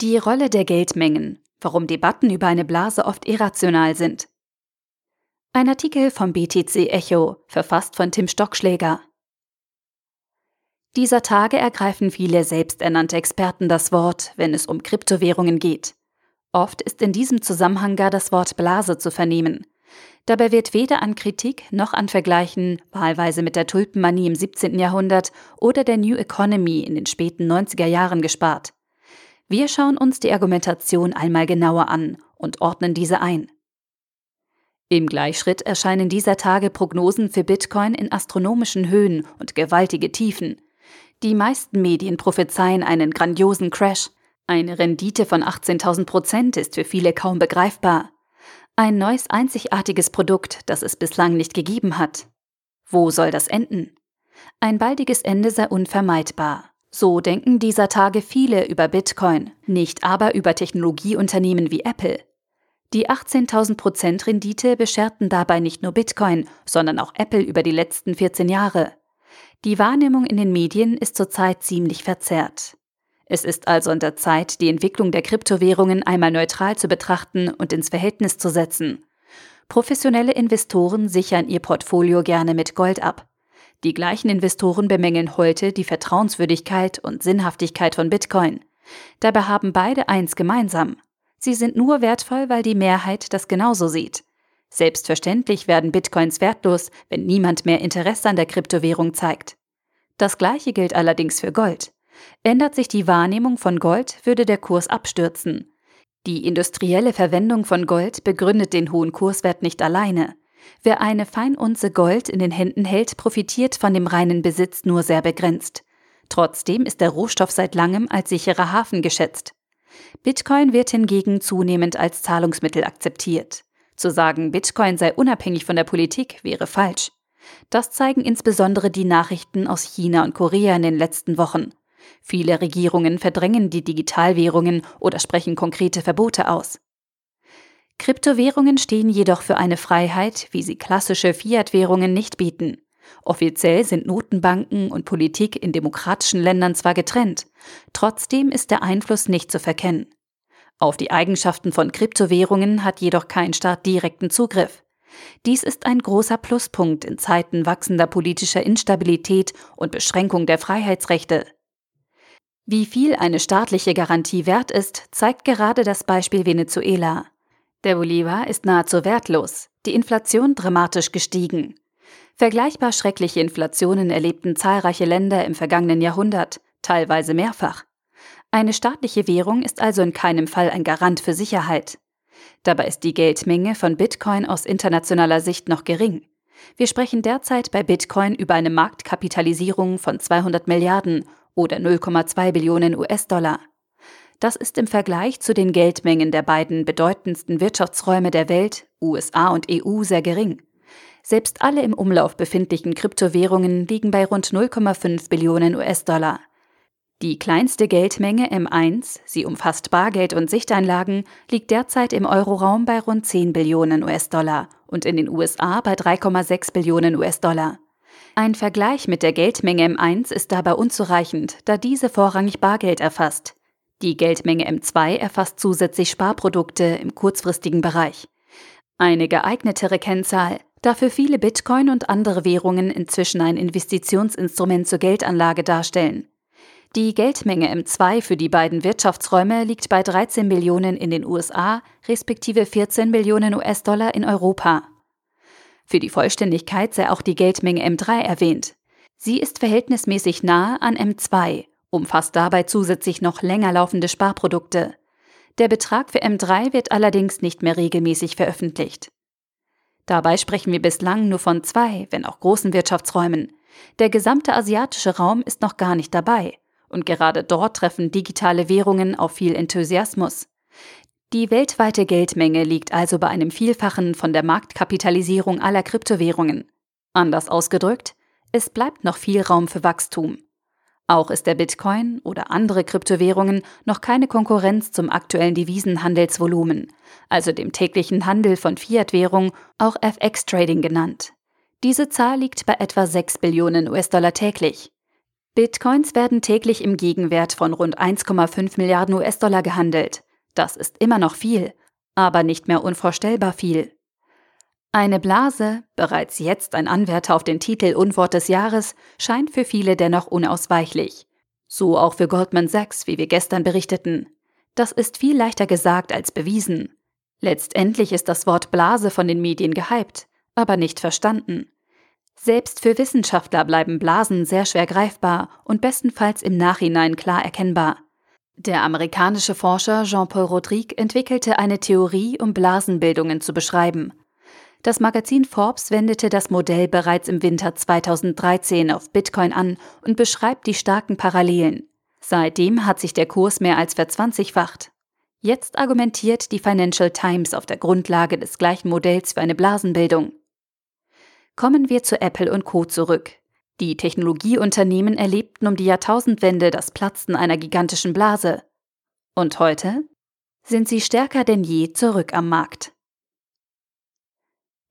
Die Rolle der Geldmengen, warum Debatten über eine Blase oft irrational sind. Ein Artikel vom BTC Echo, verfasst von Tim Stockschläger. Dieser Tage ergreifen viele selbsternannte Experten das Wort, wenn es um Kryptowährungen geht. Oft ist in diesem Zusammenhang gar das Wort Blase zu vernehmen. Dabei wird weder an Kritik noch an Vergleichen, wahlweise mit der Tulpenmanie im 17. Jahrhundert oder der New Economy in den späten 90er Jahren gespart. Wir schauen uns die Argumentation einmal genauer an und ordnen diese ein. Im Gleichschritt erscheinen dieser Tage Prognosen für Bitcoin in astronomischen Höhen und gewaltige Tiefen. Die meisten Medien prophezeien einen grandiosen Crash. Eine Rendite von 18.000 Prozent ist für viele kaum begreifbar. Ein neues einzigartiges Produkt, das es bislang nicht gegeben hat. Wo soll das enden? Ein baldiges Ende sei unvermeidbar. So denken dieser Tage viele über Bitcoin, nicht aber über Technologieunternehmen wie Apple. Die 18.000 Prozent Rendite bescherten dabei nicht nur Bitcoin, sondern auch Apple über die letzten 14 Jahre. Die Wahrnehmung in den Medien ist zurzeit ziemlich verzerrt. Es ist also an der Zeit, die Entwicklung der Kryptowährungen einmal neutral zu betrachten und ins Verhältnis zu setzen. Professionelle Investoren sichern ihr Portfolio gerne mit Gold ab. Die gleichen Investoren bemängeln heute die Vertrauenswürdigkeit und Sinnhaftigkeit von Bitcoin. Dabei haben beide eins gemeinsam. Sie sind nur wertvoll, weil die Mehrheit das genauso sieht. Selbstverständlich werden Bitcoins wertlos, wenn niemand mehr Interesse an der Kryptowährung zeigt. Das gleiche gilt allerdings für Gold. Ändert sich die Wahrnehmung von Gold, würde der Kurs abstürzen. Die industrielle Verwendung von Gold begründet den hohen Kurswert nicht alleine. Wer eine Feinunze Gold in den Händen hält, profitiert von dem reinen Besitz nur sehr begrenzt. Trotzdem ist der Rohstoff seit langem als sicherer Hafen geschätzt. Bitcoin wird hingegen zunehmend als Zahlungsmittel akzeptiert. Zu sagen, Bitcoin sei unabhängig von der Politik, wäre falsch. Das zeigen insbesondere die Nachrichten aus China und Korea in den letzten Wochen. Viele Regierungen verdrängen die Digitalwährungen oder sprechen konkrete Verbote aus. Kryptowährungen stehen jedoch für eine Freiheit, wie sie klassische Fiat-Währungen nicht bieten. Offiziell sind Notenbanken und Politik in demokratischen Ländern zwar getrennt, trotzdem ist der Einfluss nicht zu verkennen. Auf die Eigenschaften von Kryptowährungen hat jedoch kein Staat direkten Zugriff. Dies ist ein großer Pluspunkt in Zeiten wachsender politischer Instabilität und Beschränkung der Freiheitsrechte. Wie viel eine staatliche Garantie wert ist, zeigt gerade das Beispiel Venezuela. Der Bolivar ist nahezu wertlos, die Inflation dramatisch gestiegen. Vergleichbar schreckliche Inflationen erlebten zahlreiche Länder im vergangenen Jahrhundert, teilweise mehrfach. Eine staatliche Währung ist also in keinem Fall ein Garant für Sicherheit. Dabei ist die Geldmenge von Bitcoin aus internationaler Sicht noch gering. Wir sprechen derzeit bei Bitcoin über eine Marktkapitalisierung von 200 Milliarden oder 0,2 Billionen US-Dollar. Das ist im Vergleich zu den Geldmengen der beiden bedeutendsten Wirtschaftsräume der Welt, USA und EU, sehr gering. Selbst alle im Umlauf befindlichen Kryptowährungen liegen bei rund 0,5 Billionen US-Dollar. Die kleinste Geldmenge M1, sie umfasst Bargeld und Sichteinlagen, liegt derzeit im Euroraum bei rund 10 Billionen US-Dollar und in den USA bei 3,6 Billionen US-Dollar. Ein Vergleich mit der Geldmenge M1 ist dabei unzureichend, da diese vorrangig Bargeld erfasst. Die Geldmenge M2 erfasst zusätzlich Sparprodukte im kurzfristigen Bereich. Eine geeignetere Kennzahl, da für viele Bitcoin und andere Währungen inzwischen ein Investitionsinstrument zur Geldanlage darstellen. Die Geldmenge M2 für die beiden Wirtschaftsräume liegt bei 13 Millionen in den USA respektive 14 Millionen US-Dollar in Europa. Für die Vollständigkeit sei auch die Geldmenge M3 erwähnt. Sie ist verhältnismäßig nahe an M2, umfasst dabei zusätzlich noch länger laufende Sparprodukte. Der Betrag für M3 wird allerdings nicht mehr regelmäßig veröffentlicht. Dabei sprechen wir bislang nur von zwei, wenn auch großen Wirtschaftsräumen. Der gesamte asiatische Raum ist noch gar nicht dabei. Und gerade dort treffen digitale Währungen auf viel Enthusiasmus. Die weltweite Geldmenge liegt also bei einem Vielfachen von der Marktkapitalisierung aller Kryptowährungen. Anders ausgedrückt, es bleibt noch viel Raum für Wachstum. Auch ist der Bitcoin oder andere Kryptowährungen noch keine Konkurrenz zum aktuellen Devisenhandelsvolumen, also dem täglichen Handel von Fiat-Währung, auch FX-Trading genannt. Diese Zahl liegt bei etwa 6 Billionen US-Dollar täglich. Bitcoins werden täglich im Gegenwert von rund 1,5 Milliarden US-Dollar gehandelt. Das ist immer noch viel, aber nicht mehr unvorstellbar viel. Eine Blase, bereits jetzt ein Anwärter auf den Titel Unwort des Jahres, scheint für viele dennoch unausweichlich. So auch für Goldman Sachs, wie wir gestern berichteten. Das ist viel leichter gesagt als bewiesen. Letztendlich ist das Wort Blase von den Medien gehypt, aber nicht verstanden. Selbst für Wissenschaftler bleiben Blasen sehr schwer greifbar und bestenfalls im Nachhinein klar erkennbar. Der amerikanische Forscher Jean-Paul Rodrigue entwickelte eine Theorie, um Blasenbildungen zu beschreiben. Das Magazin Forbes wendete das Modell bereits im Winter 2013 auf Bitcoin an und beschreibt die starken Parallelen. Seitdem hat sich der Kurs mehr als verzwanzigfacht. Jetzt argumentiert die Financial Times auf der Grundlage des gleichen Modells für eine Blasenbildung. Kommen wir zu Apple und Co zurück. Die Technologieunternehmen erlebten um die Jahrtausendwende das Platzen einer gigantischen Blase. Und heute sind sie stärker denn je zurück am Markt.